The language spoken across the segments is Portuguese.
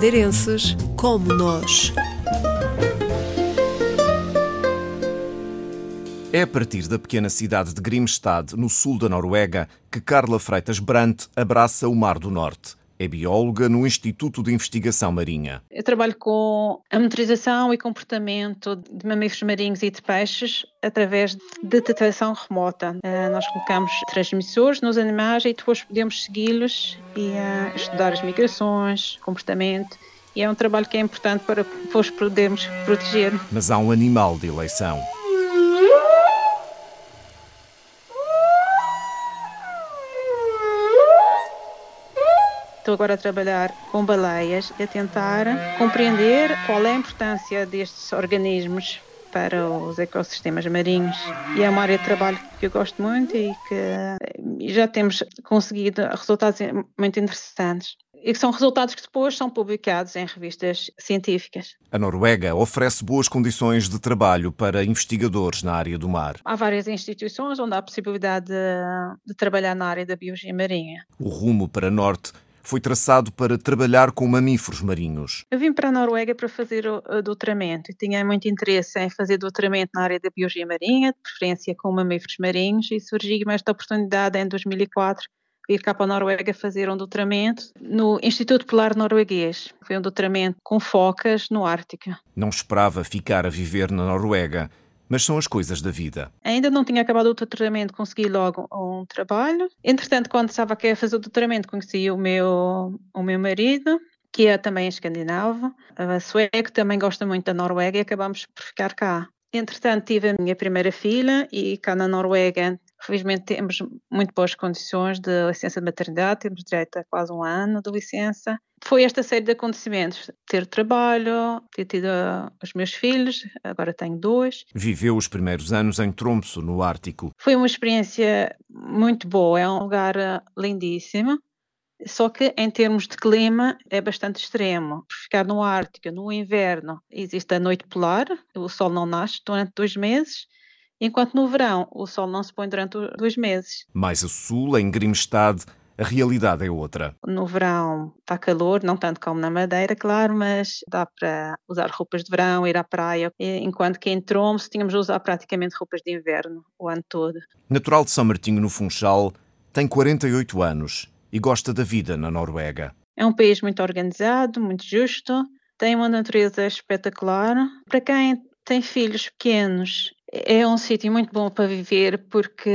madeirenses como nós. É a partir da pequena cidade de Grimstad, no sul da Noruega, que Carla Freitas Brandt abraça o Mar do Norte. É bióloga no Instituto de Investigação Marinha. Eu trabalho com a monitorização e comportamento de mamíferos marinhos e de peixes através de detecção remota. Uh, nós colocamos transmissores nos animais e depois podemos segui-los e uh, estudar as migrações, comportamento. E é um trabalho que é importante para depois podermos proteger. Mas há um animal de eleição. Estou agora a trabalhar com baleias e a tentar compreender qual é a importância destes organismos para os ecossistemas marinhos. E é uma área de trabalho que eu gosto muito e que já temos conseguido resultados muito interessantes. E que são resultados que depois são publicados em revistas científicas. A Noruega oferece boas condições de trabalho para investigadores na área do mar. Há várias instituições onde há a possibilidade de, de trabalhar na área da biologia marinha. O rumo para norte foi traçado para trabalhar com mamíferos marinhos. Eu vim para a Noruega para fazer doutoramento e tinha muito interesse em fazer doutoramento na área da biologia marinha, de preferência com mamíferos marinhos, e surgiu-me esta oportunidade em 2004 ir cá para a Noruega fazer um doutoramento no Instituto Polar Norueguês. Foi um doutoramento com focas no Ártico. Não esperava ficar a viver na Noruega mas são as coisas da vida. Ainda não tinha acabado o doutoramento, consegui logo um trabalho. Entretanto, quando estava aqui a fazer o doutoramento, conheci o meu, o meu marido, que é também escandinavo, sueco, também gosta muito da Noruega e acabamos por ficar cá. Entretanto, tive a minha primeira filha e cá na Noruega Felizmente temos muito boas condições de licença de maternidade, temos direito a quase um ano de licença. Foi esta série de acontecimentos, ter trabalho, ter tido os meus filhos, agora tenho dois. Viveu os primeiros anos em Tromsø, no Ártico. Foi uma experiência muito boa, é um lugar eh, lindíssimo. Só que em termos de clima é bastante extremo. Ficar no Ártico, no inverno, existe a noite polar, o sol não nasce durante dois meses enquanto no verão o sol não se põe durante dois meses. Mais a sul, em Grimstad, a realidade é outra. No verão está calor, não tanto como na Madeira, claro, mas dá para usar roupas de verão, ir à praia, enquanto que em Tromsø tínhamos de usar praticamente roupas de inverno o ano todo. Natural de São Martinho, no Funchal, tem 48 anos e gosta da vida na Noruega. É um país muito organizado, muito justo, tem uma natureza espetacular. Para quem tem filhos pequenos é um sítio muito bom para viver porque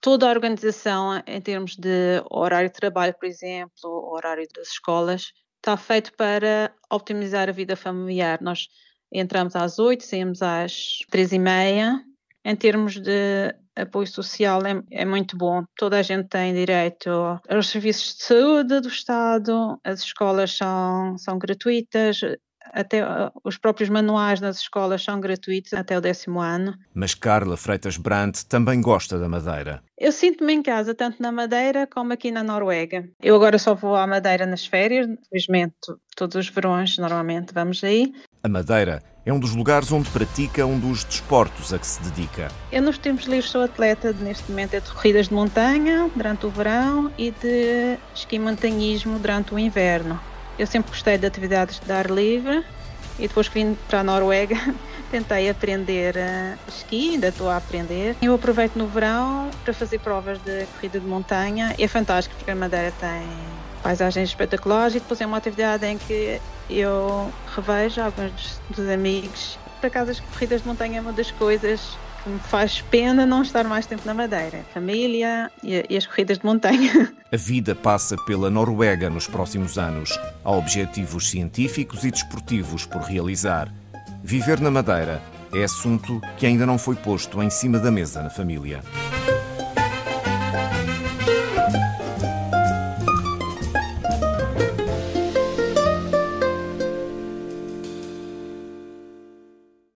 toda a organização, em termos de horário de trabalho, por exemplo, horário das escolas, está feito para optimizar a vida familiar. Nós entramos às oito, saímos às três e meia. Em termos de apoio social é, é, muito bom. Toda a gente tem direito aos serviços de saúde do Estado, as escolas são, são gratuitas, até uh, os próprios manuais nas escolas são gratuitos até o décimo ano. Mas Carla Freitas Brandt também gosta da Madeira. Eu sinto-me em casa, tanto na Madeira como aqui na Noruega. Eu agora só vou à Madeira nas férias, infelizmente todos os verões normalmente vamos aí. A Madeira é um dos lugares onde pratica um dos desportos a que se dedica. Eu nos tempos livres sou atleta neste momento é de corridas de montanha durante o verão e de esqui montanhismo durante o inverno. Eu sempre gostei de atividades de ar livre e depois que vim para a Noruega tentei aprender uh, esqui, ainda estou a aprender. Eu aproveito no verão para fazer provas de corrida de montanha é fantástico porque a Madeira tem paisagens espetaculares e depois é uma atividade em que eu revejo alguns dos amigos. Por acaso as corridas de montanha é uma das coisas faz pena não estar mais tempo na Madeira. Família e as corridas de montanha. A vida passa pela Noruega nos próximos anos. Há objetivos científicos e desportivos por realizar. Viver na Madeira é assunto que ainda não foi posto em cima da mesa na família.